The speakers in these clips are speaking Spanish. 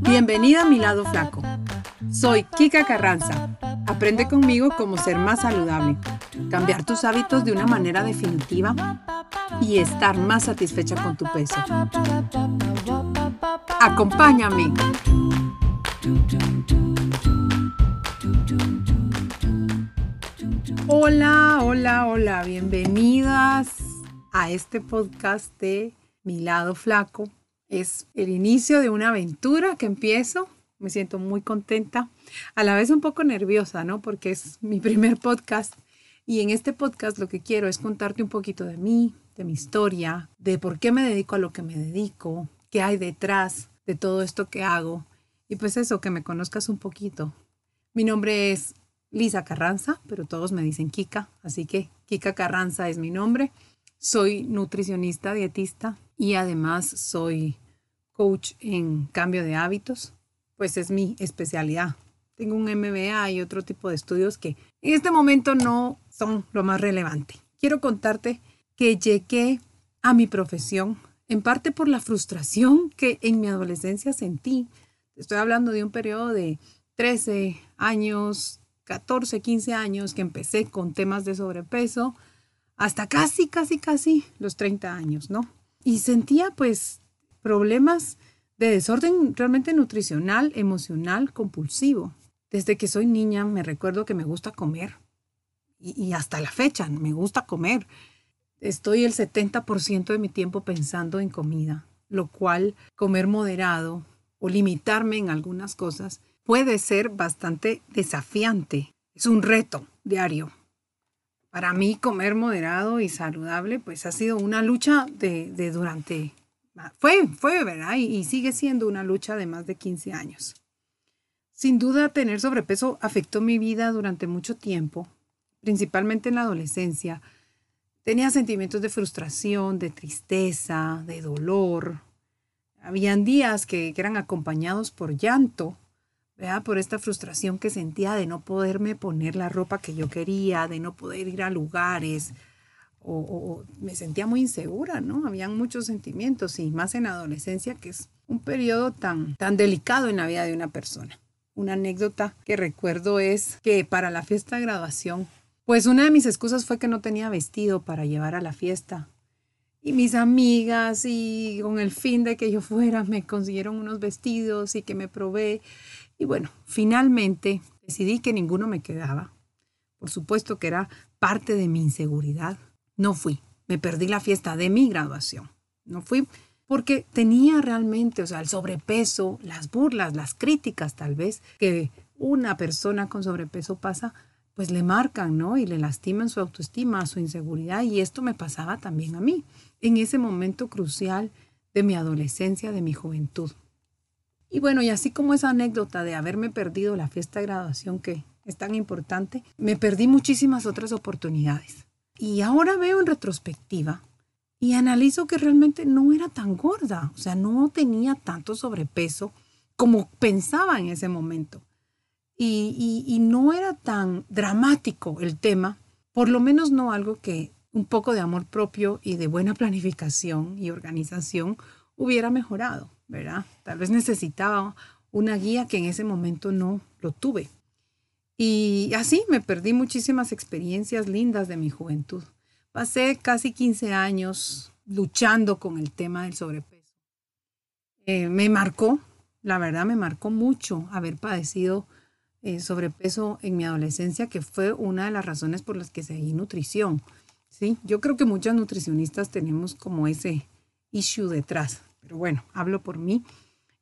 Bienvenida a mi lado flaco. Soy Kika Carranza. Aprende conmigo cómo ser más saludable, cambiar tus hábitos de una manera definitiva y estar más satisfecha con tu peso. Acompáñame. Hola, hola, hola, bienvenidas a este podcast de Mi lado flaco. Es el inicio de una aventura que empiezo. Me siento muy contenta, a la vez un poco nerviosa, ¿no? Porque es mi primer podcast y en este podcast lo que quiero es contarte un poquito de mí, de mi historia, de por qué me dedico a lo que me dedico, qué hay detrás de todo esto que hago y pues eso, que me conozcas un poquito. Mi nombre es Lisa Carranza, pero todos me dicen Kika, así que Kika Carranza es mi nombre. Soy nutricionista, dietista y además soy coach en cambio de hábitos, pues es mi especialidad. Tengo un MBA y otro tipo de estudios que en este momento no son lo más relevante. Quiero contarte que llegué a mi profesión en parte por la frustración que en mi adolescencia sentí. Estoy hablando de un periodo de 13 años, 14, 15 años que empecé con temas de sobrepeso hasta casi, casi, casi los 30 años, ¿no? Y sentía pues problemas de desorden realmente nutricional, emocional, compulsivo. Desde que soy niña me recuerdo que me gusta comer y, hasta la fecha me gusta comer. Estoy el 70% de mi tiempo pensando en comida, lo cual comer moderado o limitarme en algunas cosas puede ser bastante desafiante. Es un reto diario. Para mí comer moderado y saludable pues ha sido una lucha de, durante... Fue, fue, ¿verdad? Y, sigue siendo una lucha de más de 15 años. Sin duda, tener sobrepeso afectó mi vida durante mucho tiempo, principalmente en la adolescencia. Tenía sentimientos de frustración, de tristeza, de dolor. Habían días que, eran acompañados por llanto por esta frustración que sentía de no poderme poner la ropa que yo quería, de no poder ir a lugares, o, me sentía muy insegura, ¿no? Habían muchos sentimientos y más en adolescencia, que es un periodo tan, tan delicado en la vida de una persona. Una anécdota que recuerdo es que para la fiesta de graduación, pues una de mis excusas fue que no tenía vestido para llevar a la fiesta. Y mis amigas y con el fin de que yo fuera me consiguieron unos vestidos y que me probé y bueno, finalmente decidí que ninguno me quedaba. Por supuesto que era parte de mi inseguridad. No fui. Me perdí la fiesta de mi graduación. No fui porque tenía realmente, o sea, el sobrepeso, las burlas, las críticas tal vez que una persona con sobrepeso pasa, pues le marcan, ¿no? Y le lastiman su autoestima, su inseguridad. Y esto me pasaba también a mí, en ese momento crucial de mi adolescencia, de mi juventud. Y bueno, y así como esa anécdota de haberme perdido la fiesta de graduación que es tan importante, me perdí muchísimas otras oportunidades. Y ahora veo en retrospectiva y analizo que realmente no era tan gorda, o sea, no tenía tanto sobrepeso como pensaba en ese momento. Y, no era tan dramático el tema, por lo menos no algo que un poco de amor propio y de buena planificación y organización hubiera mejorado. ¿verdad? Tal vez necesitaba una guía que en ese momento no lo tuve. Y así me perdí muchísimas experiencias lindas de mi juventud. Pasé casi 15 años luchando con el tema del sobrepeso. Eh, me marcó, la verdad me marcó mucho haber padecido eh, sobrepeso en mi adolescencia, que fue una de las razones por las que seguí nutrición. ¿sí? Yo creo que muchas nutricionistas tenemos como ese issue detrás, pero bueno, hablo por mí.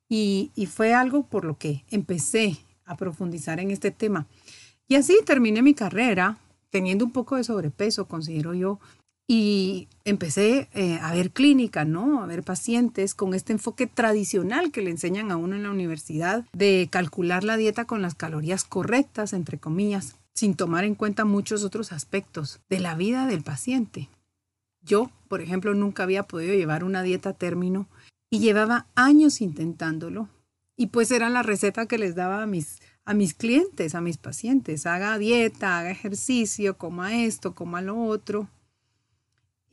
Y, fue algo por lo que empecé a profundizar en este tema. Y así terminé mi carrera teniendo un poco de sobrepeso, considero yo, y empecé eh, a ver clínica, ¿no? A ver pacientes con este enfoque tradicional que le enseñan a uno en la universidad de calcular la dieta con las calorías correctas, entre comillas, sin tomar en cuenta muchos otros aspectos de la vida del paciente. Yo, por ejemplo, nunca había podido llevar una dieta a término y llevaba años intentándolo. Y pues era la receta que les daba a mis, a mis clientes, a mis pacientes. Haga dieta, haga ejercicio, coma esto, coma lo otro.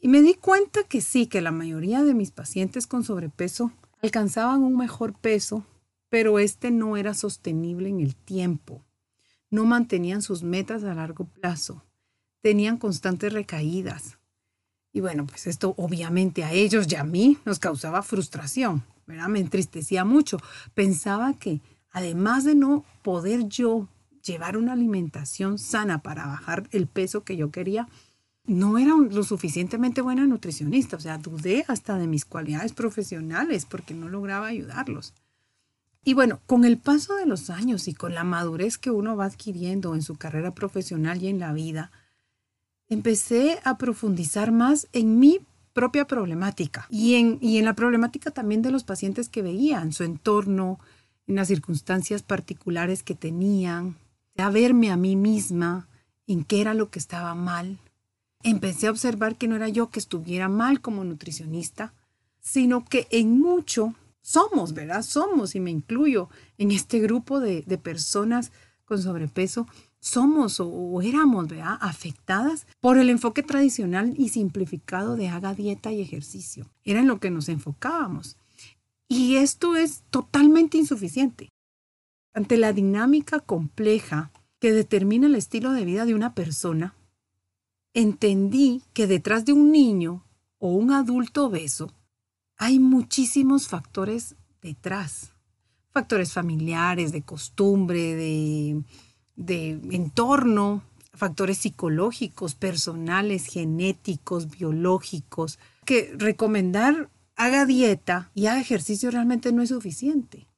Y me di cuenta que sí, que la mayoría de mis pacientes con sobrepeso alcanzaban un mejor peso, pero este no era sostenible en el tiempo. No mantenían sus metas a largo plazo. Tenían constantes recaídas. Y bueno, pues esto obviamente a ellos y a mí nos causaba frustración, ¿verdad? Me entristecía mucho. Pensaba que además de no poder yo llevar una alimentación sana para bajar el peso que yo quería, no era lo suficientemente buena nutricionista, o sea, dudé hasta de mis cualidades profesionales porque no lograba ayudarlos. Y bueno, con el paso de los años y con la madurez que uno va adquiriendo en su carrera profesional y en la vida, empecé a profundizar más en mi propia problemática y en, y en la problemática también de los pacientes que veía, en su entorno, en las circunstancias particulares que tenían, a verme a mí misma en qué era lo que estaba mal. Empecé a observar que no era yo que estuviera mal como nutricionista, sino que en mucho somos, ¿verdad? Somos, y me incluyo en este grupo de, personas con sobrepeso, somos o, éramos, ¿verdad? Afectadas por el enfoque tradicional y simplificado de haga dieta y ejercicio. Era en lo que nos enfocábamos. Y esto es totalmente insuficiente. Ante la dinámica compleja que determina el estilo de vida de una persona, entendí que detrás de un niño o un adulto obeso hay muchísimos factores detrás. Factores familiares, de costumbre, de, de entorno, factores psicológicos, personales, genéticos, biológicos, que recomendar haga dieta y haga ejercicio realmente no es suficiente.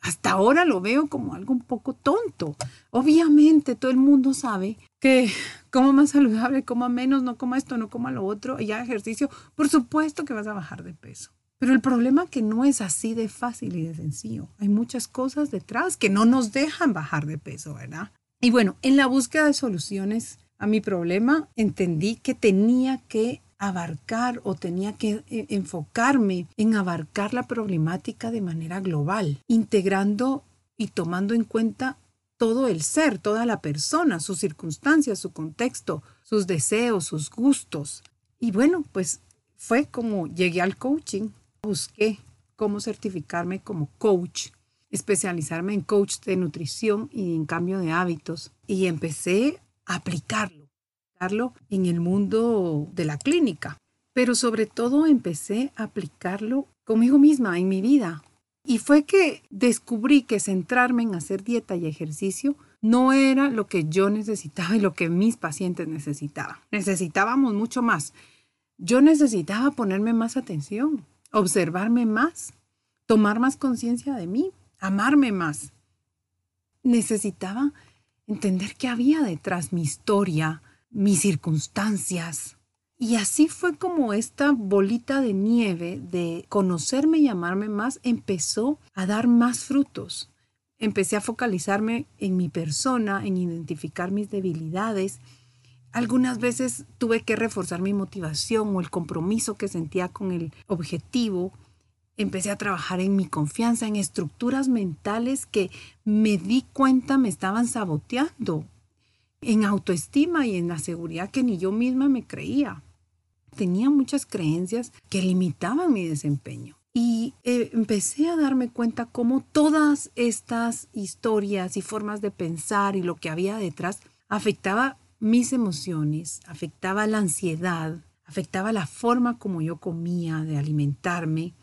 Hasta ahora lo veo como algo un poco tonto. Obviamente todo el mundo sabe que coma más saludable, coma menos, no coma esto, no coma lo otro y haga ejercicio. Por supuesto que vas a bajar de peso. Pero el problema es que no es así de fácil y de sencillo. Hay muchas cosas detrás que no nos dejan bajar de peso, ¿verdad? Y bueno, en la búsqueda de soluciones a mi problema entendí que tenía que abarcar o tenía que eh, enfocarme en abarcar la problemática de manera global, integrando y tomando en cuenta todo el ser, toda la persona, sus circunstancias, su contexto, sus deseos, sus gustos. Y bueno, pues fue como llegué al coaching, busqué cómo certificarme como coach, especializarme en coach de nutrición y en cambio de hábitos y empecé a aplicarlo en el mundo de la clínica, pero sobre todo empecé a aplicarlo conmigo misma en mi vida. Y fue que descubrí que centrarme en hacer dieta y ejercicio no era lo que yo necesitaba y lo que mis pacientes necesitaban. Necesitábamos mucho más. Yo necesitaba ponerme más atención, observarme más, tomar más conciencia de mí, amarme más. Necesitaba entender qué había detrás mi historia, mis circunstancias. Y así fue como esta bolita de nieve de conocerme y amarme más empezó a dar más frutos. Empecé a focalizarme en mi persona, en identificar mis debilidades. Algunas veces tuve que reforzar mi motivación o el compromiso que sentía con el objetivo. Empecé a trabajar en mi confianza, en estructuras mentales que me di cuenta me estaban saboteando en autoestima y en la seguridad que ni yo misma me creía. Tenía muchas creencias que limitaban mi desempeño. Y eh, empecé a darme cuenta cómo todas estas historias y formas de pensar y lo que había detrás afectaba mis emociones, afectaba la ansiedad, afectaba la forma como yo comía, de alimentarme,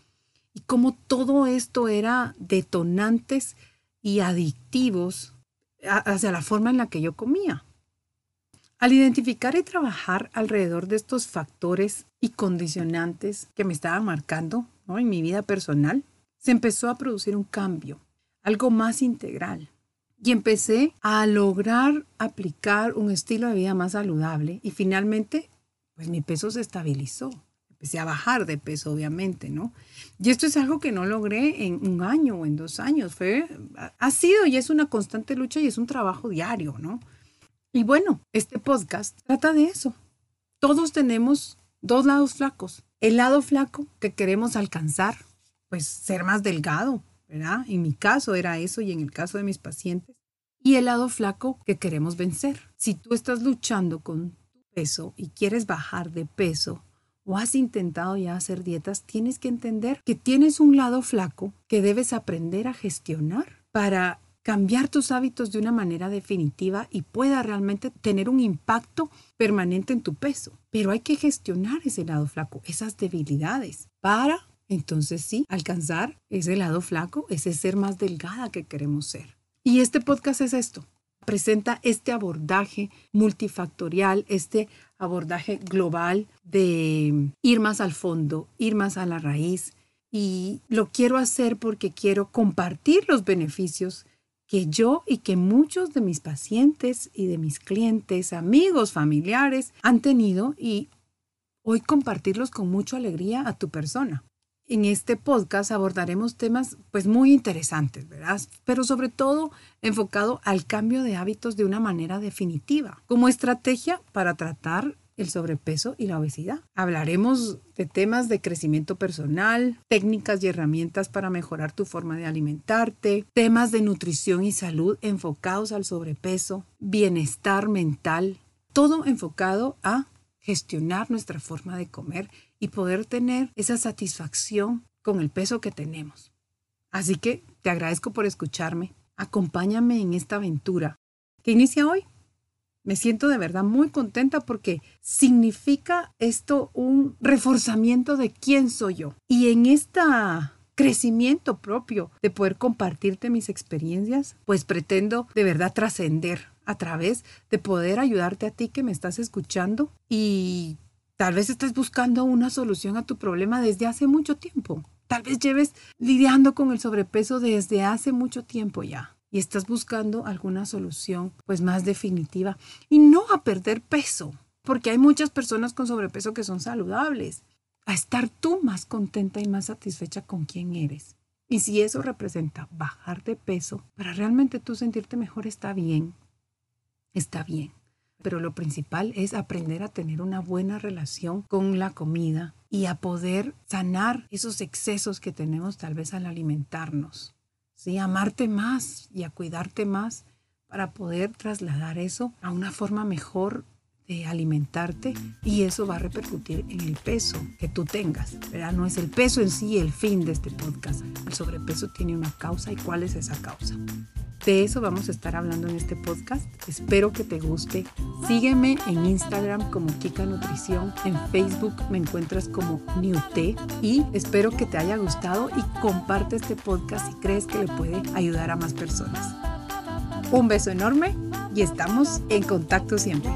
y cómo todo esto era detonantes y adictivos hacia la forma en la que yo comía. Al identificar y trabajar alrededor de estos factores y condicionantes que me estaban marcando en mi vida personal, se empezó a producir un cambio, algo más integral. Y empecé a lograr aplicar un estilo de vida más saludable y finalmente, pues mi peso se estabilizó. Empecé a bajar de peso, obviamente, ¿no? Y esto es algo que no logré en un año o en dos años. Fue, ha sido y es una constante lucha y es un trabajo diario, ¿no? Y bueno, este podcast trata de eso. Todos tenemos dos lados flacos. El lado flaco que queremos alcanzar, pues ser más delgado, ¿verdad? En mi caso era eso y en el caso de mis pacientes. Y el lado flaco que queremos vencer. Si tú estás luchando con tu peso y quieres bajar de peso o has intentado ya hacer dietas, tienes que entender que tienes un lado flaco que debes aprender a gestionar para cambiar tus hábitos de una manera definitiva y pueda realmente tener un impacto permanente en tu peso. Pero hay que gestionar ese lado flaco, esas debilidades, para entonces sí alcanzar ese lado flaco, ese ser más delgada que queremos ser. Y este podcast es esto, presenta este abordaje multifactorial, este abordaje global de ir más al fondo, ir más a la raíz. Y lo quiero hacer porque quiero compartir los beneficios que yo y que muchos de mis pacientes y de mis clientes, amigos, familiares han tenido y hoy compartirlos con mucha alegría a tu persona. En este podcast abordaremos temas pues muy interesantes, ¿verdad? Pero sobre todo enfocado al cambio de hábitos de una manera definitiva, como estrategia para tratar el sobrepeso y la obesidad. Hablaremos de temas de crecimiento personal, técnicas y herramientas para mejorar tu forma de alimentarte, temas de nutrición y salud enfocados al sobrepeso, bienestar mental, todo enfocado a gestionar nuestra forma de comer y poder tener esa satisfacción con el peso que tenemos. Así que te agradezco por escucharme. Acompáñame en esta aventura que inicia hoy. Me siento de verdad muy contenta porque significa esto un reforzamiento de quién soy yo. Y en este crecimiento propio de poder compartirte mis experiencias, pues pretendo de verdad trascender a través de poder ayudarte a ti que me estás escuchando y Tal vez estés buscando una solución a tu problema desde hace mucho tiempo. Tal vez lleves lidiando con el sobrepeso desde hace mucho tiempo ya y estás buscando alguna solución pues más definitiva y no a perder peso, porque hay muchas personas con sobrepeso que son saludables, a estar tú más contenta y más satisfecha con quién eres. Y si eso representa bajar de peso, para realmente tú sentirte mejor está bien, está bien pero lo principal es aprender a tener una buena relación con la comida y a poder sanar esos excesos que tenemos tal vez al alimentarnos. Sí, amarte más y a cuidarte más para poder trasladar eso a una forma mejor de alimentarte y eso va a repercutir en el peso que tú tengas. ¿verdad? No es el peso en sí el fin de este podcast. El sobrepeso tiene una causa y cuál es esa causa. De eso vamos a estar hablando en este podcast. Espero que te guste. Sígueme en Instagram como Kika Nutrición. En Facebook me encuentras como Newt. Y espero que te haya gustado y comparte este podcast si crees que le puede ayudar a más personas. Un beso enorme y estamos en contacto siempre.